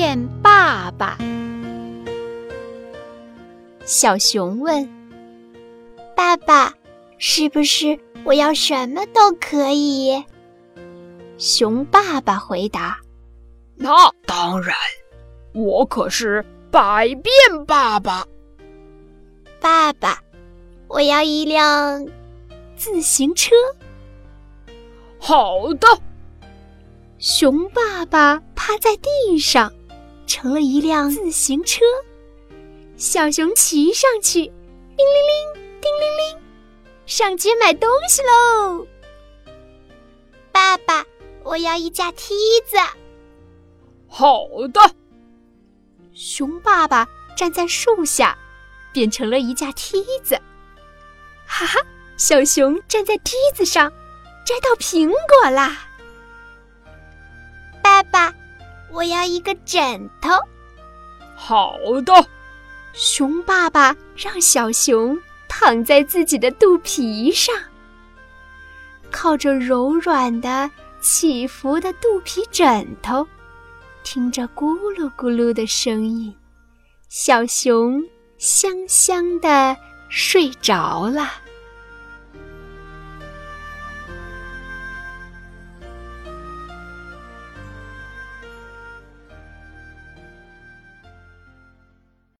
变爸爸。小熊问爸爸是不是我要什么都可以？熊爸爸回答那当然我可是百变爸爸。爸爸我要一辆自行车。好的。熊爸爸趴在地上成了一辆自行车。小熊骑上去，叮铃铃，叮铃铃，上街买东西喽。爸爸，我要一架梯子。好的。熊爸爸站在树下，变成了一架梯子。哈哈，小熊站在梯子上，摘到苹果啦。爸爸，我要一个枕头。好的。熊爸爸让小熊躺在自己的肚皮上，靠着柔软的、起伏的肚皮枕头，听着咕噜咕噜的声音，小熊香香的睡着了。